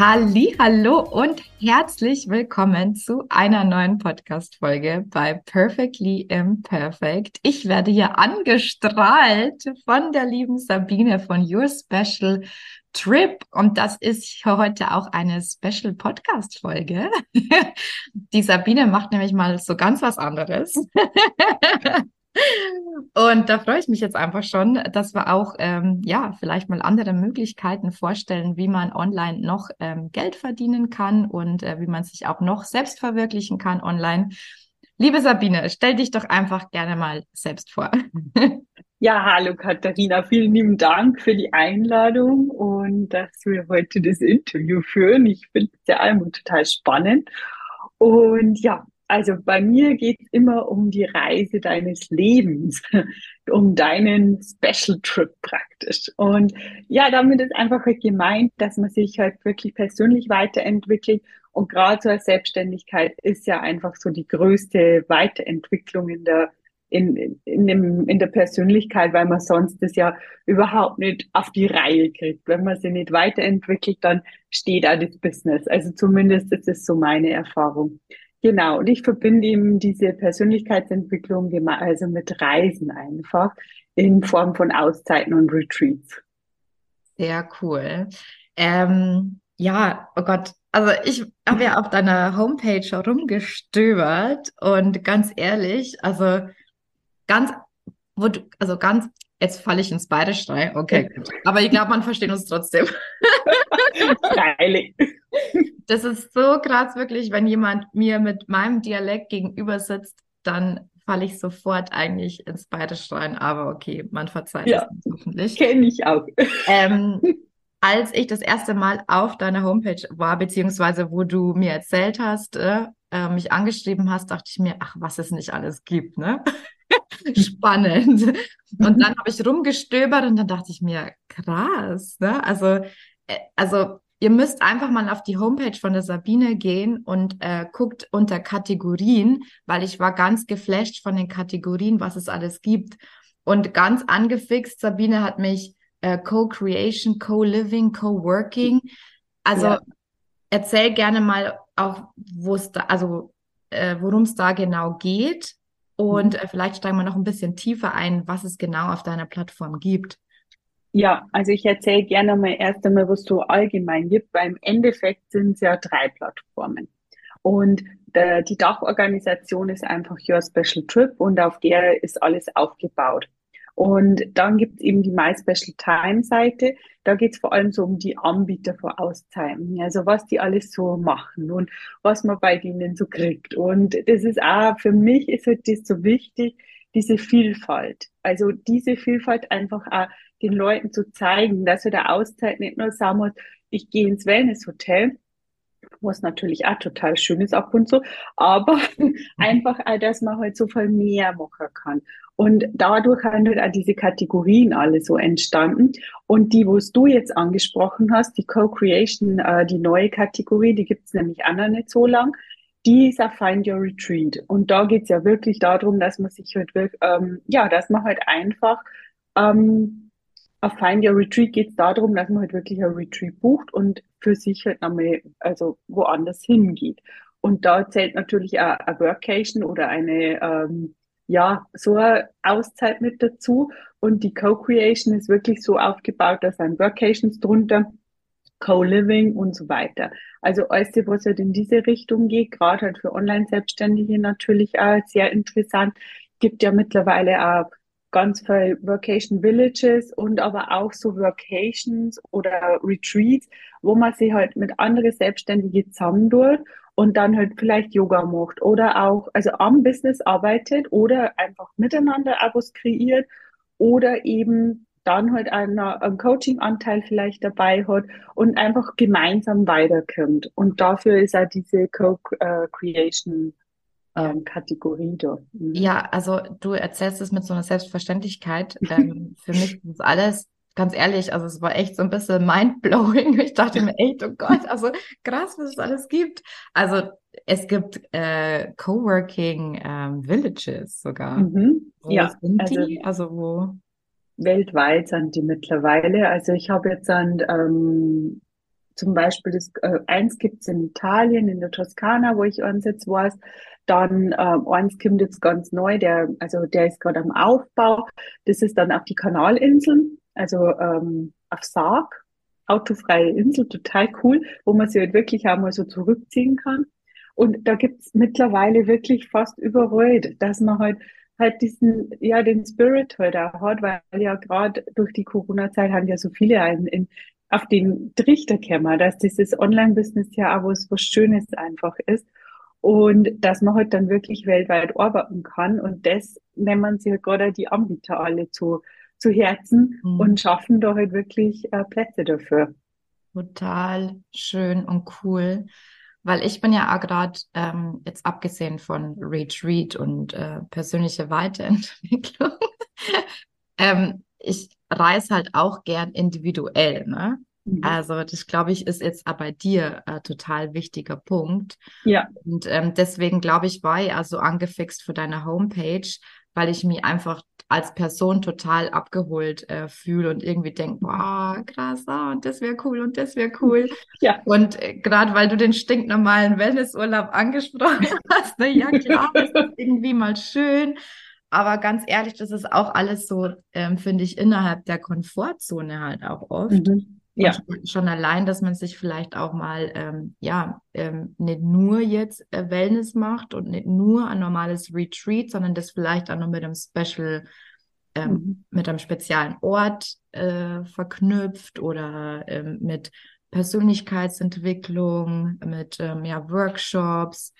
Halli, hallo und herzlich willkommen zu einer neuen Podcast Folge bei Perfectly Imperfect. Ich werde hier angestrahlt von der lieben Sabine von Your Special Trip und das ist heute auch eine Special Podcast Folge. Die Sabine macht nämlich mal so ganz was anderes. Und da freue ich mich jetzt einfach schon, dass wir auch ähm, ja vielleicht mal andere Möglichkeiten vorstellen, wie man online noch ähm, Geld verdienen kann und äh, wie man sich auch noch selbst verwirklichen kann online. Liebe Sabine, stell dich doch einfach gerne mal selbst vor. Ja, hallo Katharina, vielen lieben Dank für die Einladung und dass wir heute das Interview führen. Ich finde es ja einmal total spannend. Und ja, also bei mir geht es immer um die Reise deines Lebens, um deinen Special Trip praktisch. Und ja, damit ist einfach halt gemeint, dass man sich halt wirklich persönlich weiterentwickelt. Und gerade so eine Selbstständigkeit ist ja einfach so die größte Weiterentwicklung in der in, in, dem, in der Persönlichkeit, weil man sonst das ja überhaupt nicht auf die Reihe kriegt. Wenn man sie nicht weiterentwickelt, dann steht da das Business. Also zumindest ist es so meine Erfahrung. Genau, und ich verbinde eben diese Persönlichkeitsentwicklung also mit Reisen einfach in Form von Auszeiten und Retreats. Sehr cool. Ähm, ja, oh Gott, also ich habe ja auf deiner Homepage rumgestöbert und ganz ehrlich, also ganz, also ganz, jetzt falle ich ins Bayerische okay, gut. aber ich glaube, man versteht uns trotzdem. Freilich. Das ist so krass, wirklich, wenn jemand mir mit meinem Dialekt gegenüber sitzt, dann falle ich sofort eigentlich ins Bayerische rein. Aber okay, man verzeiht ja, es hoffentlich. Kenne ich auch. Ähm, als ich das erste Mal auf deiner Homepage war, beziehungsweise wo du mir erzählt hast, äh, äh mich angeschrieben hast, dachte ich mir, ach, was es nicht alles gibt, ne? Spannend. Und dann habe ich rumgestöbert und dann dachte ich mir, krass, ne? Also, äh, also ihr müsst einfach mal auf die Homepage von der Sabine gehen und äh, guckt unter Kategorien, weil ich war ganz geflasht von den Kategorien, was es alles gibt. Und ganz angefixt, Sabine hat mich äh, Co-Creation, Co-Living, Co-Working. Also ja. erzähl gerne mal auch, wo es da, also äh, worum es da genau geht. Und mhm. äh, vielleicht steigen wir noch ein bisschen tiefer ein, was es genau auf deiner Plattform gibt. Ja, also ich erzähle gerne mal erst einmal, was so allgemein gibt, weil im Endeffekt sind es ja drei Plattformen. Und der, die Dachorganisation ist einfach Your Special Trip und auf der ist alles aufgebaut. Und dann gibt es eben die My Special Time Seite. Da geht es vor allem so um die Anbieter vor Auszeiten. Also was die alles so machen und was man bei denen so kriegt. Und das ist auch, für mich ist halt das so wichtig, diese Vielfalt. Also diese Vielfalt einfach auch den Leuten zu zeigen, dass wir der Auszeit nicht nur sagen muss, ich gehe ins Wellnesshotel, was natürlich auch total schön ist ab und zu, aber einfach auch, dass man halt so viel mehr machen kann. Und dadurch haben halt auch diese Kategorien alle so entstanden. Und die, was du jetzt angesprochen hast, die Co-Creation, äh, die neue Kategorie, die gibt's nämlich auch noch nicht so lang, die ist auch Find Your Retreat. Und da geht's ja wirklich darum, dass man sich halt wirklich, ähm, ja, dass man halt einfach ähm, auf Find Your Retreat geht es darum, dass man halt wirklich ein Retreat bucht und für sich halt nochmal, also woanders hingeht. Und da zählt natürlich auch eine Workation oder eine, ähm, ja, so eine Auszeit mit dazu. Und die Co-Creation ist wirklich so aufgebaut, dass ein Workations drunter, Co-Living und so weiter. Also alles, was halt in diese Richtung geht, gerade halt für Online-Selbstständige natürlich auch sehr interessant. Gibt ja mittlerweile auch ganz viel Vacation Villages und aber auch so Vacations oder Retreats, wo man sich halt mit anderen Selbstständigen zusammen tut und dann halt vielleicht Yoga macht oder auch, also am Business arbeitet oder einfach miteinander Abos kreiert oder eben dann halt einen, einen Coaching-Anteil vielleicht dabei hat und einfach gemeinsam weiterkommt. Und dafür ist auch diese Co-Creation ähm, Kategorie da. Mhm. Ja, also du erzählst es mit so einer Selbstverständlichkeit. Ähm, für mich ist alles ganz ehrlich, also es war echt so ein bisschen mindblowing. Ich dachte mir echt, oh Gott, also krass, was es alles gibt. Also es gibt äh, Coworking ähm, Villages sogar. Mhm. Wo Ja, sind also die? Also wo? weltweit sind die mittlerweile. Also ich habe jetzt an, ähm, zum Beispiel das, äh, eins gibt's in Italien, in der Toskana, wo ich eins jetzt weiß. Dann ähm, eins kommt jetzt ganz neu, der, also der ist gerade am Aufbau. Das ist dann auf die Kanalinseln, also ähm, auf Sarg, autofreie Insel, total cool, wo man sich halt wirklich auch mal so zurückziehen kann. Und da gibt's mittlerweile wirklich fast überall, dass man halt halt diesen, ja, den Spirit halt auch hat, weil ja gerade durch die Corona-Zeit haben ja so viele einen in, auf den Trichter gekommen, dass dieses Online-Business ja auch was, was Schönes einfach ist. Und dass man halt dann wirklich weltweit arbeiten kann. Und das nehmen sich halt gerade die Anbieter alle zu, zu Herzen Mhm. und schaffen da halt wirklich äh, Plätze dafür. Total schön und cool, weil ich bin ja auch gerade ähm, jetzt abgesehen von Retreat und äh, persönliche Weiterentwicklung, ähm, ich reise halt auch gern individuell, ne? Mhm. Also das glaube ich ist jetzt bei dir äh, total wichtiger Punkt. Ja. Und ähm, deswegen glaube ich, war ich also angefixt für deine Homepage, weil ich mich einfach als Person total abgeholt äh, fühle und irgendwie denke, boah, krass, ah, und das wäre cool und das wäre cool. Ja. Und äh, gerade weil du den stinknormalen Wellnessurlaub angesprochen hast, ne, ja klar, das ist irgendwie mal schön. Aber ganz ehrlich, das ist auch alles so, ähm, finde ich, innerhalb der Komfortzone halt auch oft. Mhm. Ja. Und schon, allein, dass man sich vielleicht auch mal, ähm, ja, ähm, nicht nur jetzt äh, Wellness macht und nicht nur ein normales Retreat, sondern das vielleicht auch noch mit einem Special, ähm, Mhm. mit einem speziellen Ort äh, verknüpft oder ähm, mit Persönlichkeitsentwicklung, mit ähm, ja, Workshops.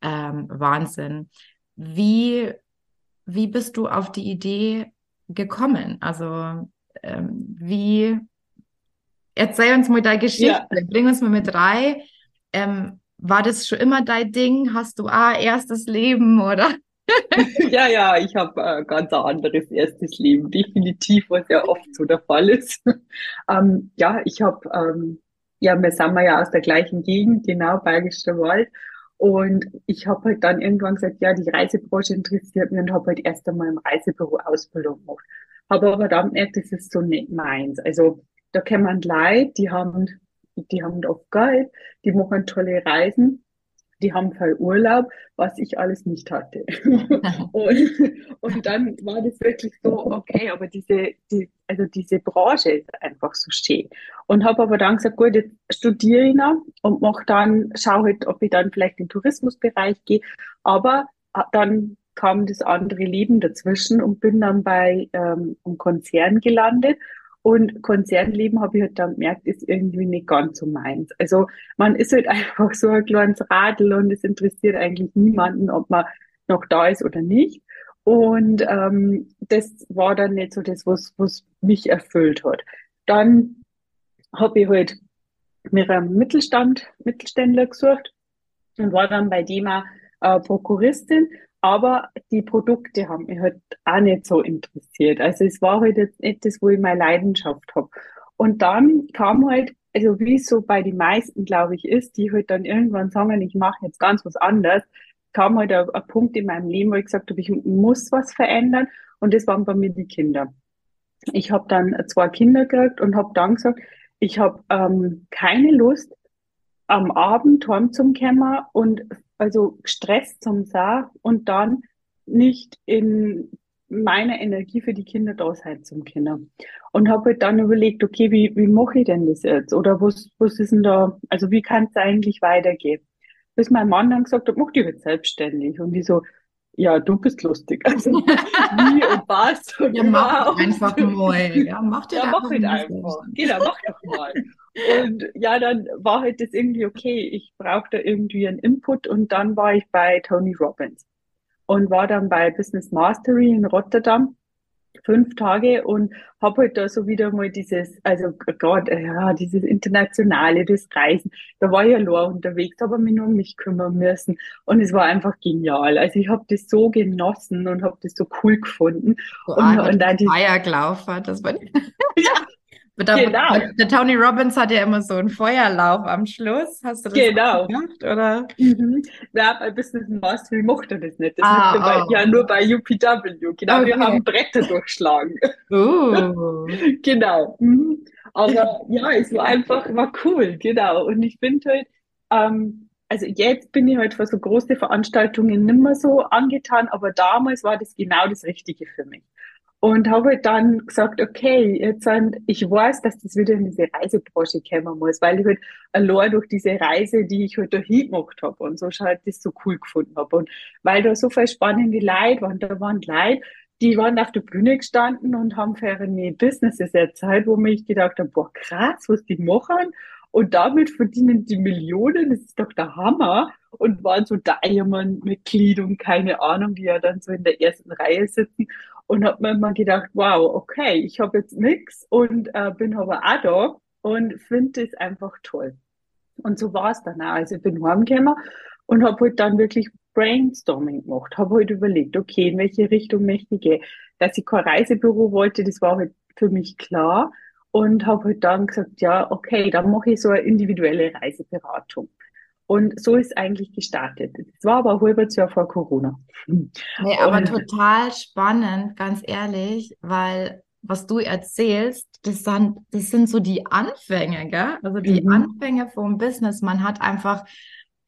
Ähm, Wahnsinn. Wie, wie bist du auf die Idee gekommen? Also, wie Erzähl uns mal deine Geschichte, Ja. bring uns mal mit rein. Ähm, war das schon immer dein Ding? Hast du ah, erstes Leben oder? Ja, ja, ich habe ein ganz anderes erstes Leben, definitiv, was ja oft so der Fall ist. Ähm, ja, ich habe, ähm, ja, wir sind ja aus der gleichen Gegend, genau, Bergischer Wald. Und ich habe halt dann irgendwann gesagt, ja, die Reisebranche interessiert mich und habe halt erst einmal im Reisebüro Ausbildung gemacht. Habe aber dann gemerkt, das ist so nicht meins. Also da kommen Leute, die haben, die haben oft Geld, die machen tolle Reisen, die haben viel Urlaub, was ich alles nicht hatte. Und, und dann war das wirklich so, okay, aber diese, die, also diese Branche ist einfach so schön. Und habe aber dann gesagt, gut, jetzt studiere ich noch und mach dann, schau halt, ob ich dann vielleicht in den Tourismusbereich gehe. Aber äh, dann kam das andere Leben dazwischen und bin dann bei ähm, einem Konzern gelandet. Und Konzernleben habe ich halt dann gemerkt, ist irgendwie nicht ganz so meins. Also man ist halt einfach so ein kleines Radl und es interessiert eigentlich niemanden, ob man noch da ist oder nicht. Und ähm, das war dann nicht so das, was, was mich erfüllt hat. Dann habe ich halt mir einen Mittelstand, Mittelständler gesucht und war dann bei dem auch äh, Prokuristin. Aber die Produkte haben mich halt auch nicht so interessiert. Also es war halt jetzt nicht das, wo ich meine Leidenschaft habe. Und dann kam halt, also wie es so bei den meisten, glaube ich, ist, die halt dann irgendwann sagen, ich mache jetzt ganz was anderes, kam halt ein, ein Punkt in meinem Leben, wo ich gesagt habe, ich muss was verändern. Und das waren bei mir die Kinder. Ich habe dann zwei Kinder gekriegt und habe dann gesagt, ich habe ähm, keine Lust, am Abend heim zum kommen und also gestresst zum Sa und dann nicht in meiner Energie für die Kinder da sein zum Kinder. Und habe halt dann überlegt, okay, wie, wie mache ich denn das jetzt? Oder was, was ist denn da, also wie kann es eigentlich weitergehen? Bis mein Mann dann gesagt hat, mach dich jetzt selbstständig. Und ich so, ja, du bist lustig. Also wie und was und Ja, mach überhaupt. einfach mal. Ja, mach dir Ja, mach halt mal einfach. Genau, mach doch mal. Und ja, dann war halt das irgendwie okay. Ich brauchte irgendwie einen Input und dann war ich bei Tony Robbins und war dann bei Business Mastery in Rotterdam fünf Tage und habe halt da so wieder mal dieses, also gerade ja, dieses Internationale, das Reisen. Da war ich ja nur unterwegs, habe mich nur um mich kümmern müssen und es war einfach genial. Also ich habe das so genossen und habe das so cool gefunden. So und, und dann die Feier gelaufen, das war ja. Der, genau. Der Tony Robbins hat ja immer so einen Feuerlauf am Schluss. Hast du das genau. gemacht, oder? Mhm. Ja, bei Business Mastery mochte er das nicht. Das ah, oh. bei, ja nur bei UPW. Genau, okay. wir haben Bretter durchschlagen. Uh. genau. Mhm. Aber ja, es war einfach, war cool, genau. Und ich finde halt, ähm, also jetzt bin ich halt für so große Veranstaltungen nicht mehr so angetan, aber damals war das genau das Richtige für mich und habe dann gesagt, okay, jetzt sind, ich weiß, dass das wieder in diese Reisebranche kommen muss, weil ich halt allein durch diese Reise, die ich halt da hingemacht habe und so halt das so cool gefunden habe. Und weil da so viele spannende Leute waren, da waren Leute, die waren auf der Bühne gestanden und haben für ihre Businesses erzählt, wo mich gedacht habe, boah, krass, was die machen. Und damit verdienen die Millionen, das ist doch der Hammer. Und waren so Diamond-Mitglied und keine Ahnung, die ja dann so in der ersten Reihe sitzen und habe mir mal gedacht, wow, okay, ich habe jetzt nichts und äh, bin aber auch da und finde das einfach toll. Und so war es dann auch. Also ich bin heimgekommen und habe halt dann wirklich Brainstorming gemacht, habe halt überlegt, okay, in welche Richtung möchte ich gehen. Dass ich kein Reisebüro wollte, das war halt für mich klar und habe halt dann gesagt, ja, okay, dann mache ich so eine individuelle Reiseberatung. Und so ist eigentlich gestartet. Es war aber halbes Jahr vor Corona. Nee, aber und, total spannend, ganz ehrlich, weil was du erzählst, das sind, das sind so die Anfänge, gell? Also die mhm. Anfänge vom Business. Man hat einfach,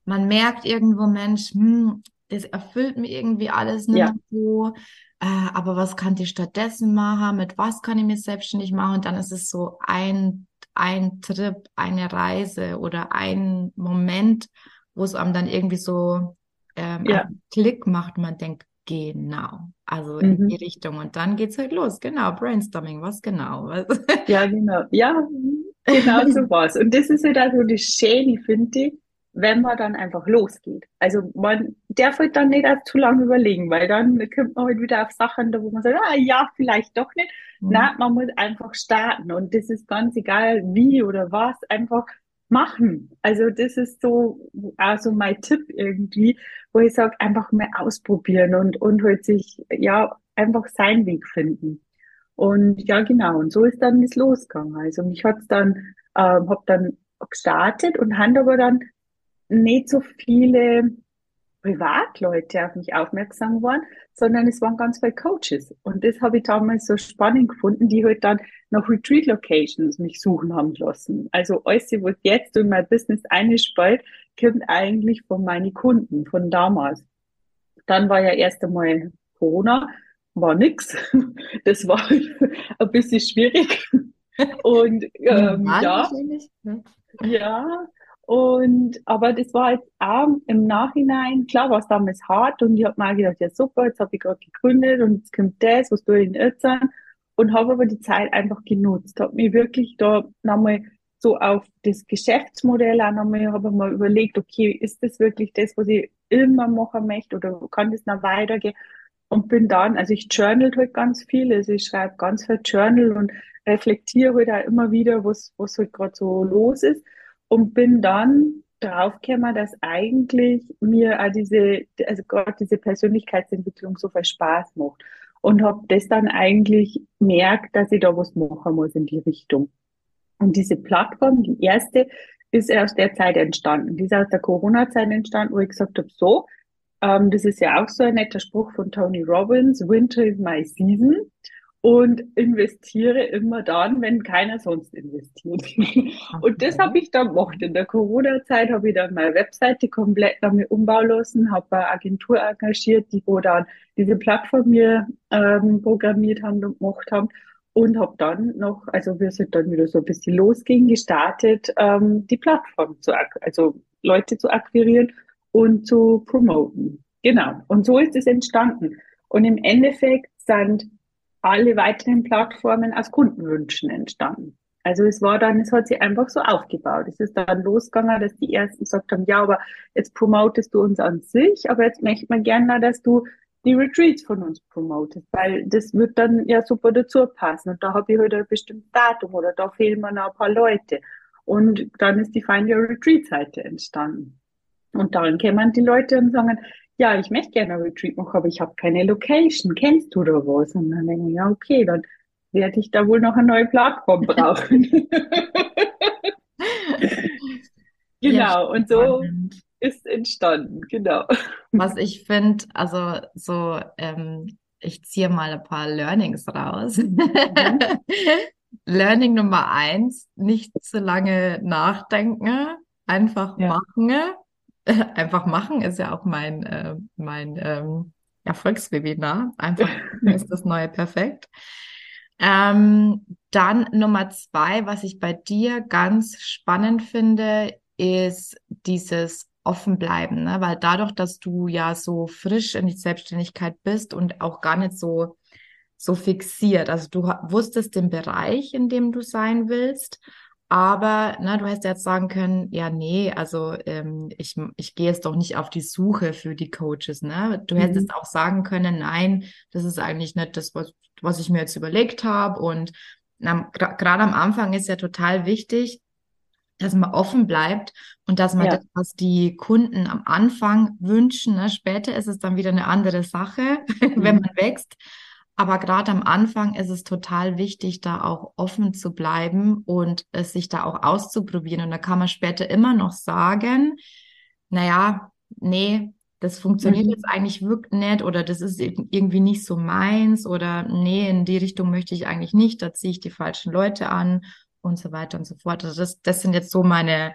man merkt irgendwo, Mensch, hm, das erfüllt mir irgendwie alles nicht ja. so. Äh, aber was kann ich stattdessen machen? Mit was kann ich mich selbstständig machen? Und dann ist es so ein ein Trip, eine Reise oder ein Moment, wo es einem dann irgendwie so ähm, ja. Klick macht und man denkt, genau, also in mhm. die Richtung. Und dann geht es halt los, genau, Brainstorming, was genau? ja, genau, ja, genau so was. Und das ist halt also das Schöne, finde ich, wenn man dann einfach losgeht. Also man darf halt dann nicht zu lange überlegen, weil dann kommt man halt wieder auf Sachen, wo man sagt, ah ja, vielleicht doch nicht. Mhm. Na, man muss einfach starten und das ist ganz egal wie oder was, einfach machen. Also das ist so also mein Tipp irgendwie, wo ich sage, einfach mal ausprobieren und und halt sich ja einfach seinen Weg finden. Und ja genau, und so ist dann das losgegangen. Also mich hat's dann ähm, hab dann gestartet und haben aber dann nicht so viele Privatleute auf mich aufmerksam waren, sondern es waren ganz viele Coaches. Und das habe ich damals so spannend gefunden, die halt dann nach Retreat Locations mich suchen haben lassen. Also alles, was jetzt in mein Business einspielt, kommt eigentlich von meinen Kunden, von damals. Dann war ja erst einmal Corona, war nix. Das war ein bisschen schwierig. Und ähm, ja, ja, und, aber das war jetzt auch im Nachhinein, klar war es damals hart und ich habe mir gedacht, ja super, jetzt habe ich gerade gegründet und jetzt kommt das, was du in Irrtern und habe aber die Zeit einfach genutzt, habe mir wirklich da nochmal so auf das Geschäftsmodell auch nochmal, habe mal überlegt, okay, ist das wirklich das, was ich immer machen möchte oder kann das noch weitergehen? Und bin dann, also ich journal halt ganz viel, also ich schreibe ganz viel Journal und reflektiere halt auch immer wieder, was, was halt gerade so los ist und bin dann draufgekommen, dass eigentlich mir auch diese, also gerade diese Persönlichkeitsentwicklung so viel Spaß macht. Und habe das dann eigentlich merkt, dass ich da was machen muss in die Richtung. Und diese Plattform, die erste, ist aus der Zeit entstanden. Die ist aus der Corona-Zeit entstanden, wo ich gesagt habe, so, ähm, das ist ja auch so ein netter Spruch von Tony Robbins, Winter is my season und investiere immer dann, wenn keiner sonst investiert. und das habe ich dann gemacht. In der Corona-Zeit habe ich dann meine Webseite komplett damit umbauen lassen, habe eine Agentur engagiert, die wo dann diese Plattform mir ähm, programmiert haben und gemacht haben und habe dann noch, also wir sind dann wieder so ein bisschen losging, gestartet, ähm, die Plattform zu, also Leute zu akquirieren und zu promoten. Genau. Und so ist es entstanden. Und im Endeffekt sind alle weiteren Plattformen aus Kundenwünschen entstanden. Also es war dann, es hat sich einfach so aufgebaut. Es ist dann losgegangen, dass die ersten gesagt haben, ja, aber jetzt promotest du uns an sich, aber jetzt möchte man gerne, dass du die Retreats von uns promotet, weil das wird dann ja super dazu passen. Und da habe ich heute halt ein bestimmtes Datum oder da fehlen mir noch ein paar Leute. Und dann ist die Find Your Retreat Seite entstanden. Und dann kämen die Leute und sagen, ja, ich möchte gerne ein Retreat machen, aber ich habe keine Location. Kennst du da was? Und dann denke ich, ja, okay, dann werde ich da wohl noch eine neue Plattform brauchen. genau, ja, und so ist entstanden, genau. Was ich finde, also so, ähm, ich ziehe mal ein paar Learnings raus. Mhm. Learning Nummer eins, nicht zu lange nachdenken, einfach ja. machen. Einfach machen ist ja auch mein, äh, mein ähm, Erfolgswebinar. Einfach ist das neue Perfekt. Ähm, dann Nummer zwei, was ich bei dir ganz spannend finde, ist dieses offen bleiben, ne? weil dadurch, dass du ja so frisch in die Selbstständigkeit bist und auch gar nicht so so fixiert, also du wusstest den Bereich, in dem du sein willst, aber ne, du hättest jetzt sagen können, ja, nee, also ähm, ich, ich gehe jetzt doch nicht auf die Suche für die Coaches. Ne? Du mhm. hättest auch sagen können, nein, das ist eigentlich nicht das, was, was ich mir jetzt überlegt habe. Und gerade am Anfang ist ja total wichtig, dass man offen bleibt und dass man ja. das, was die Kunden am Anfang wünschen, ne, später ist es dann wieder eine andere Sache, mhm. wenn man wächst. Aber gerade am Anfang ist es total wichtig, da auch offen zu bleiben und es sich da auch auszuprobieren. Und da kann man später immer noch sagen, naja, nee, das funktioniert mhm. jetzt eigentlich wirklich nicht oder das ist irgendwie nicht so meins oder nee, in die Richtung möchte ich eigentlich nicht, da ziehe ich die falschen Leute an und so weiter und so fort. Also das, das sind jetzt so meine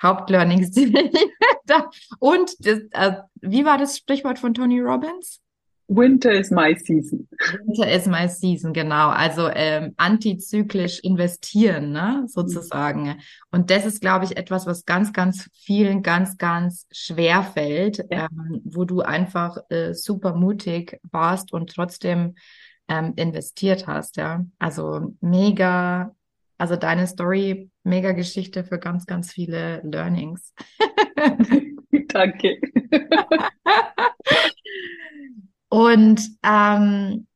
Hauptlearnings. und das, äh, wie war das Sprichwort von Tony Robbins? Winter is my season. Winter is my season, genau. Also ähm, antizyklisch investieren, ne, sozusagen. Und das ist, glaube ich, etwas, was ganz, ganz vielen ganz, ganz schwer fällt, ja. ähm, wo du einfach äh, super mutig warst und trotzdem ähm, investiert hast, ja. Also mega, also deine Story, mega Geschichte für ganz, ganz viele Learnings. Danke. Und ähm,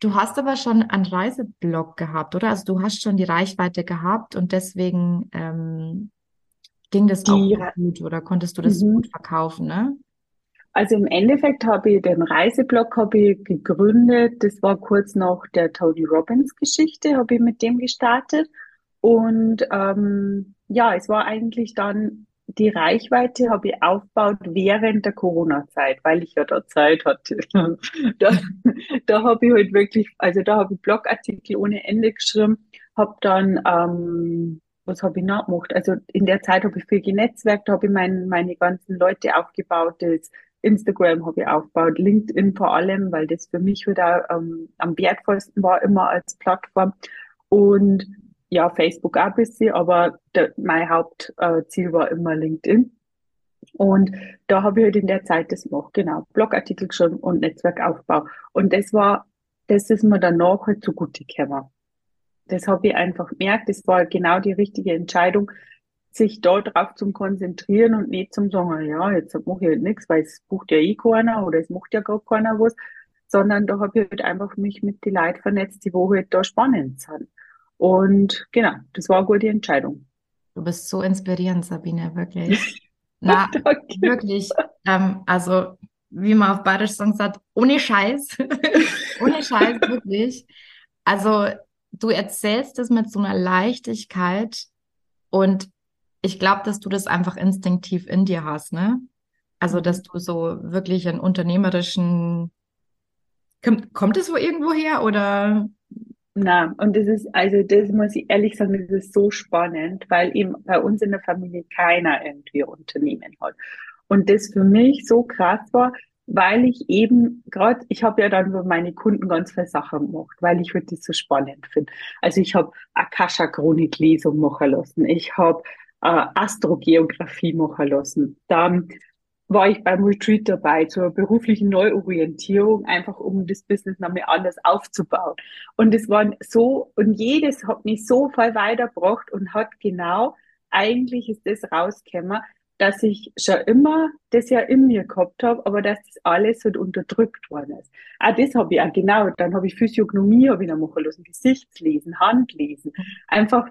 du hast aber schon einen Reiseblog gehabt, oder? Also du hast schon die Reichweite gehabt und deswegen ähm, ging das die, auch gut oder konntest du das mhm. gut verkaufen, ne? Also im Endeffekt habe ich den Reiseblog habe ich gegründet. Das war kurz nach der Tony Robbins Geschichte, habe ich mit dem gestartet. Und ähm, ja, es war eigentlich dann die Reichweite habe ich aufgebaut während der Corona-Zeit, weil ich ja da Zeit hatte. da, da habe ich halt wirklich, also da habe ich Blogartikel ohne Ende geschrieben, habe dann, ähm, was habe ich noch gemacht? Also in der Zeit habe ich viel genetzwerkt, habe ich mein, meine ganzen Leute aufgebaut, das Instagram habe ich aufgebaut, LinkedIn vor allem, weil das für mich wieder ähm, am wertvollsten war immer als Plattform. Und ja, Facebook auch ein bisschen, aber der, mein Hauptziel war immer LinkedIn. Und da habe ich halt in der Zeit das gemacht, genau, Blogartikel geschrieben und Netzwerkaufbau. Und das war, das ist mir danach halt zugute gekommen. Das habe ich einfach gemerkt, das war genau die richtige Entscheidung, sich da drauf zu konzentrieren und nicht zum sagen, ja, jetzt mache ich halt nichts, weil es bucht ja eh keiner oder es macht ja gar keiner was, sondern da habe ich halt einfach mich mit den Leuten vernetzt, die wo halt da spannend sind. Und genau, das war eine gute Entscheidung. Du bist so inspirierend, Sabine, wirklich. Na, wirklich. Ähm, also, wie man auf Bayerisch sagt, ohne Scheiß. ohne Scheiß, wirklich. Also, du erzählst es mit so einer Leichtigkeit und ich glaube, dass du das einfach instinktiv in dir hast, ne? Also, dass du so wirklich einen unternehmerischen, kommt, kommt es wo irgendwo her oder na, und das ist, also das muss ich ehrlich sagen, das ist so spannend, weil eben bei uns in der Familie keiner irgendwie Unternehmen hat. Und das für mich so krass war, weil ich eben gerade, ich habe ja dann für meine Kunden ganz viele Sachen gemacht, weil ich das so spannend finde. Also ich habe Akasha-Chronik-Lesung machen lassen, ich habe äh, Astrogeografie machen lassen, dann war ich beim Retreat dabei zur beruflichen Neuorientierung, einfach um das Business nochmal anders aufzubauen. Und es waren so, und jedes hat mich so voll weitergebracht und hat genau, eigentlich ist das rausgekommen, dass ich schon immer das ja in mir gehabt habe, aber dass das alles halt unterdrückt worden ist. Ah, das habe ich auch genau. Dann habe ich Physiognomie habe ich dann machen lassen, Gesichtslesen, Handlesen. Einfach,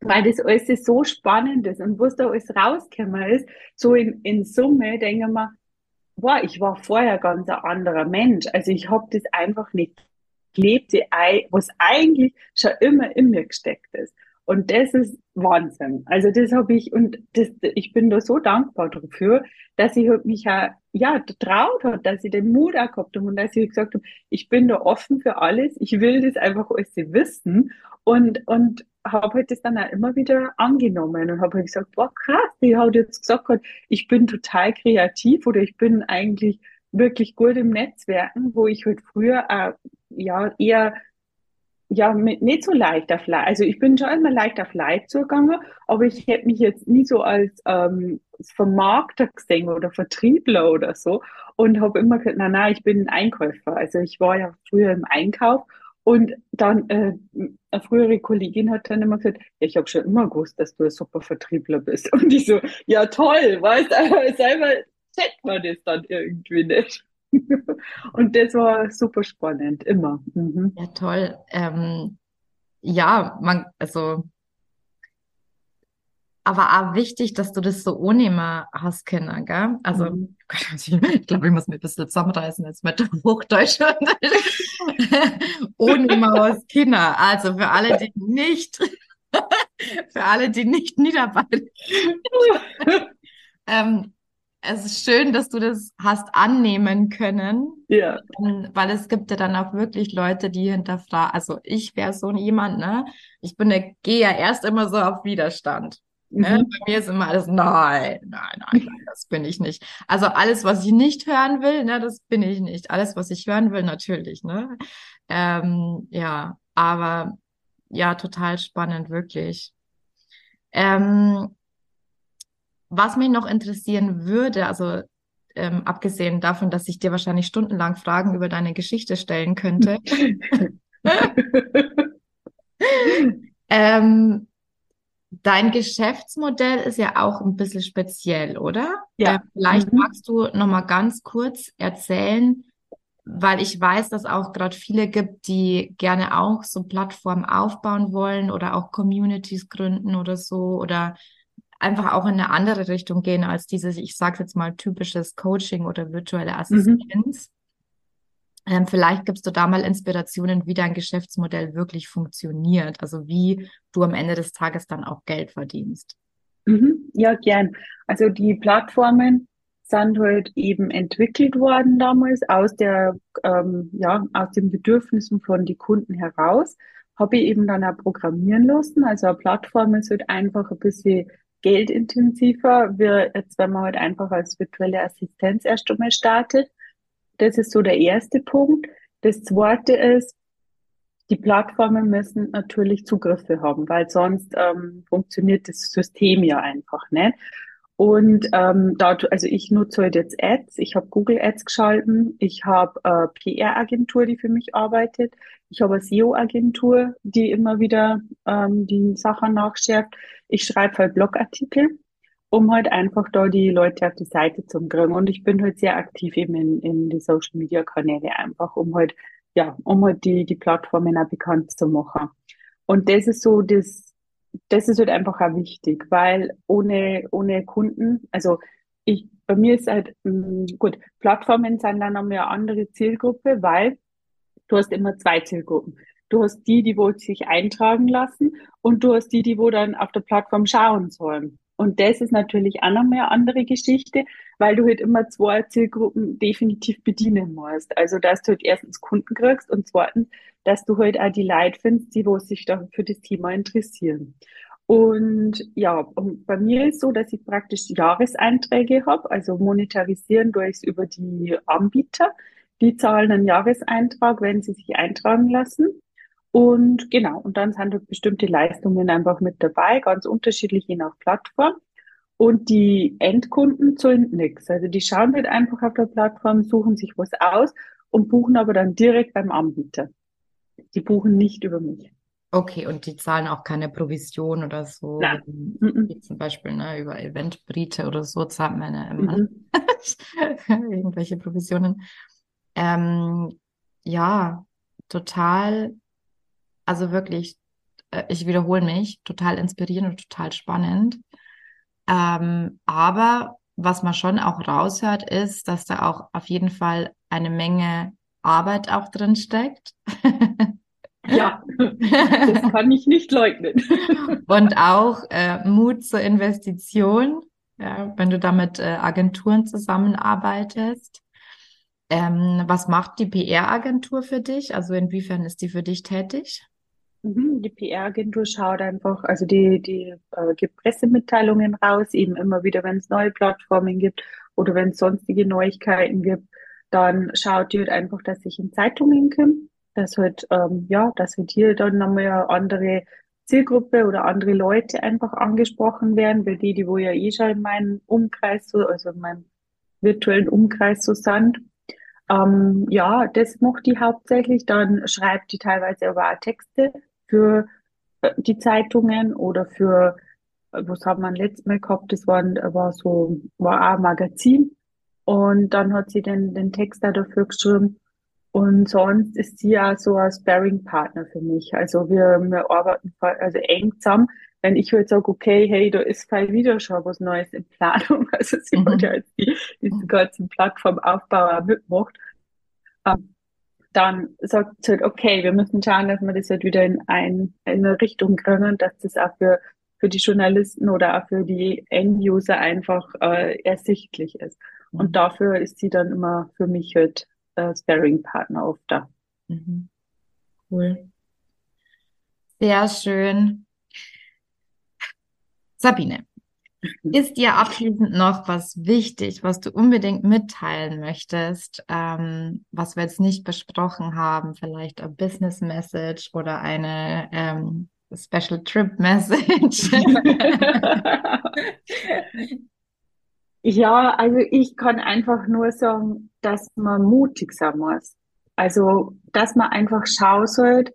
weil das alles so spannend ist und was da alles rausgekommen ist, so in, in Summe denke ich mir, boah, ich war vorher ganz ein anderer Mensch. Also ich habe das einfach nicht gelebt, was eigentlich schon immer in mir gesteckt ist. Und das ist Wahnsinn. Also das habe ich und das, ich bin da so dankbar dafür, dass ich halt mich ja, ja traut hat, dass ich den Mut auch gehabt habe und dass ich gesagt habe, ich bin da offen für alles. Ich will das einfach alles wissen und und habe halt das dann auch immer wieder angenommen und habe halt gesagt, boah krass, die hat jetzt gesagt, ich bin total kreativ oder ich bin eigentlich wirklich gut im Netzwerken, wo ich halt früher auch, ja eher ja, mit, nicht so leicht auf Leid. Also ich bin schon immer leicht auf Leid zugegangen, aber ich hätte mich jetzt nie so als ähm, Vermarkter gesehen oder Vertriebler oder so und habe immer gesagt, nein, nein, ich bin ein Einkäufer. Also ich war ja früher im Einkauf und dann äh, eine frühere Kollegin hat dann immer gesagt, ja, ich habe schon immer gewusst, dass du ein super Vertriebler bist. Und ich so, ja toll, weißt du, selber checkt man das dann irgendwie nicht. Und das war super spannend, immer. Mhm. Ja, toll. Ähm, ja, man, also, aber auch wichtig, dass du das so ohne mal hast können, gell? Also, mhm. ich glaube, ich muss mir ein bisschen zusammenreißen jetzt mit Hochdeutsch. ohne mal was Kinder. Also, für alle, die nicht, für alle, die nicht niederballen. ähm, es ist schön, dass du das hast annehmen können. Ja. Ähm, weil es gibt ja dann auch wirklich Leute, die hinterfragen. Also ich wäre so jemand, ne? Ich bin der, gehe ja erst immer so auf Widerstand. Ne? Mhm. Bei mir ist immer alles, nein, nein, nein, nein, das bin ich nicht. Also alles, was ich nicht hören will, ne, das bin ich nicht. Alles, was ich hören will, natürlich, ne? Ähm, ja, aber ja, total spannend, wirklich. Ähm, was mich noch interessieren würde, also ähm, abgesehen davon, dass ich dir wahrscheinlich stundenlang Fragen über deine Geschichte stellen könnte. ähm, dein Geschäftsmodell ist ja auch ein bisschen speziell, oder? Ja. Äh, vielleicht mhm. magst du noch mal ganz kurz erzählen, weil ich weiß, dass auch gerade viele gibt, die gerne auch so Plattformen aufbauen wollen oder auch Communities gründen oder so oder einfach auch in eine andere Richtung gehen als dieses, ich sage jetzt mal, typisches Coaching oder virtuelle Assistenz. Mhm. Ähm, vielleicht gibst du da mal Inspirationen, wie dein Geschäftsmodell wirklich funktioniert, also wie du am Ende des Tages dann auch Geld verdienst. Mhm. Ja, gern. Also die Plattformen sind halt eben entwickelt worden damals aus der, ähm, ja, aus den Bedürfnissen von den Kunden heraus. Habe ich eben dann auch programmieren lassen. Also eine Plattform ist halt einfach ein bisschen geldintensiver, wie jetzt, wenn man halt einfach als virtuelle Assistenz erst einmal startet. Das ist so der erste Punkt. Das zweite ist, die Plattformen müssen natürlich Zugriffe haben, weil sonst ähm, funktioniert das System ja einfach nicht. Und ähm, dort, also ich nutze halt jetzt Ads, ich habe Google Ads geschalten, ich habe äh, PR-Agentur, die für mich arbeitet, ich habe eine SEO-Agentur, die immer wieder ähm, die Sachen nachschärft. Ich schreibe halt Blogartikel, um halt einfach da die Leute auf die Seite zu kriegen. Und ich bin halt sehr aktiv eben in, in die Social-Media-Kanäle einfach, um halt, ja, um halt die, die Plattformen auch bekannt zu machen. Und das ist so das, das ist halt einfach auch wichtig, weil ohne, ohne Kunden, also ich, bei mir ist halt, mh, mm, gut, Plattformen sind dann nochmal eine andere Zielgruppe, weil du hast immer zwei Zielgruppen. Du hast die, die wo sich eintragen lassen und du hast die, die wo dann auf der Plattform schauen sollen. Und das ist natürlich auch nochmal eine andere Geschichte, weil du halt immer zwei Zielgruppen definitiv bedienen musst. Also, dass du halt erstens Kunden kriegst und zweitens, dass du halt auch die Leute findest, die wo sich da für das Thema interessieren. Und ja, und bei mir ist so, dass ich praktisch Jahreseinträge habe, also monetarisieren durch es über die Anbieter. Die zahlen einen Jahreseintrag, wenn sie sich eintragen lassen. Und genau, und dann sind halt bestimmte Leistungen einfach mit dabei, ganz unterschiedlich je nach Plattform. Und die Endkunden zahlen nichts. Also die schauen halt einfach auf der Plattform, suchen sich was aus und buchen aber dann direkt beim Anbieter. Die buchen nicht über mich. Okay, und die zahlen auch keine Provision oder so. Nein. Wie zum Beispiel ne, über Eventbrite oder so zahlt man ja immer Mhm. irgendwelche Provisionen. Ähm, ja, total, also wirklich, äh, ich wiederhole mich, total inspirierend und total spannend. Ähm, aber was man schon auch raushört, ist, dass da auch auf jeden Fall eine Menge Arbeit auch drin steckt. Ja, das kann ich nicht leugnen. Und auch äh, Mut zur Investition, ja, wenn du da mit äh, Agenturen zusammenarbeitest. Ähm, was macht die PR-Agentur für dich? Also inwiefern ist die für dich tätig? Mhm, Die PR-Agentur schaut einfach, also die, die äh, gibt Pressemitteilungen raus, eben immer wieder, wenn es neue Plattformen gibt oder wenn es sonstige Neuigkeiten gibt, dann schaut die halt einfach, dass ich in Zeitungen komme, dass halt, ähm, ja, dass halt hier dann nochmal eine andere Zielgruppe oder andere Leute einfach angesprochen werden, weil die, die wo ja eh schon in meinem Umkreis so, also in meinem virtuellen Umkreis so sind. Ähm, ja, das macht die hauptsächlich. Dann schreibt die teilweise aber auch Texte für äh, die Zeitungen oder für, äh, was haben wir letztes Mal gehabt? Das war, war so, war auch ein Magazin. Und dann hat sie den, den Text da dafür geschrieben. Und sonst ist sie ja so ein Sparring-Partner für mich. Also wir, wir arbeiten also eng zusammen. Wenn ich halt sage, okay, hey, da ist vielleicht wieder schon was Neues in Planung. Also sie Mhm. hat ja jetzt die, diesen ganzen Plattformaufbau auch mitgemacht. Ähm, dann sagt sie halt, okay, wir müssen schauen, dass wir das halt wieder in, ein, in eine Richtung kriegen, dass das auch für, für die Journalisten oder auch für die End-User einfach äh, ersichtlich ist. Und dafür ist sie dann immer für mich halt äh, Sparring-Partner oft da. Mhm. Cool. Sehr schön. Sabine, ist dir abschließend noch was wichtig, was du unbedingt mitteilen möchtest, ähm, was wir jetzt nicht besprochen haben? Vielleicht ein Business Message oder eine ähm, Special Trip Message? Ja, also ich kann einfach nur sagen, dass man mutig sein muss. Also, dass man einfach schauen sollte,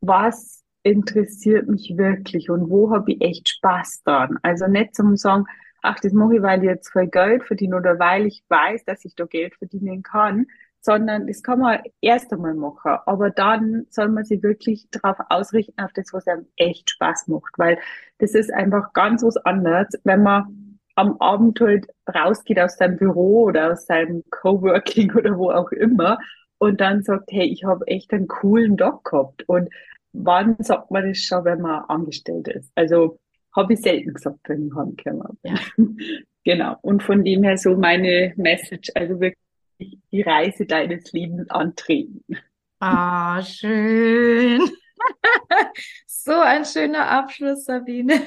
was interessiert mich wirklich und wo habe ich echt Spaß dran. Also nicht zum sagen, ach, das mache ich, weil ich jetzt voll Geld verdiene oder weil ich weiß, dass ich da Geld verdienen kann, sondern das kann man erst einmal machen. Aber dann soll man sich wirklich darauf ausrichten, auf das, was einem echt Spaß macht, weil das ist einfach ganz was anderes, wenn man am Abend halt rausgeht aus seinem Büro oder aus seinem Coworking oder wo auch immer und dann sagt, hey, ich habe echt einen coolen Tag gehabt. Und wann sagt man das schon, wenn man angestellt ist? Also habe ich selten gesagt, wenn ich heimgekommen bin. Ja. Genau. Und von dem her so meine Message, also wirklich die Reise deines Lebens antreten. Ah, schön. So ein schöner Abschluss, Sabine.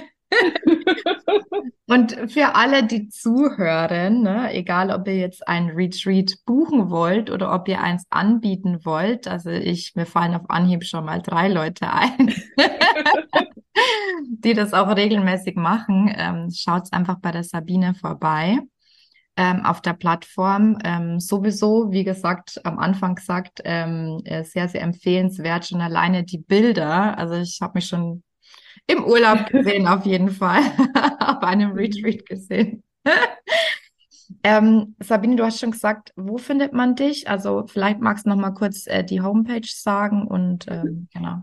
Und für alle, die zuhören, ne, egal ob ihr jetzt ein Retreat buchen wollt oder ob ihr eins anbieten wollt, also ich, mir fallen auf Anhieb schon mal drei Leute ein, die das auch regelmäßig machen, ähm, schaut's einfach bei der Sabine vorbei ähm, auf der Plattform. Ähm, sowieso, wie gesagt, am Anfang gesagt, ähm, äh, sehr, sehr empfehlenswert, schon alleine die Bilder. Also ich habe mich schon im Urlaub gesehen, auf jeden Fall, auf einem Retreat gesehen. Ähm, Sabine, du hast schon gesagt, wo findet man dich? Also vielleicht magst du noch mal kurz äh, die Homepage sagen und ähm, genau.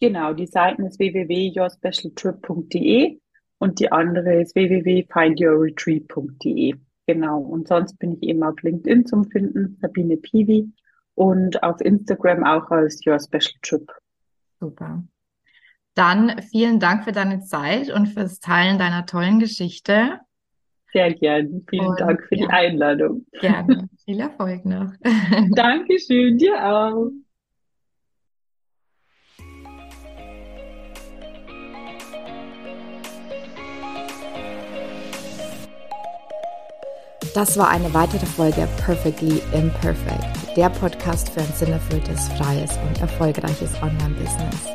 Genau, die Seiten ist www.yourspecialtrip.de und die andere ist www.findyourretreat.de. Genau, und sonst bin ich eben auf LinkedIn zum Finden, Sabine Piwi, und auf Instagram auch als Your Special Trip. Super. Dann vielen Dank für deine Zeit und fürs Teilen deiner tollen Geschichte. Sehr gern. Vielen Und, Dank für ja. die Einladung. Gerne. Viel Erfolg noch. Dankeschön, dir auch. Das war eine weitere Folge Perfectly Imperfect, der Podcast für ein sinnerfülltes, freies und erfolgreiches Online-Business.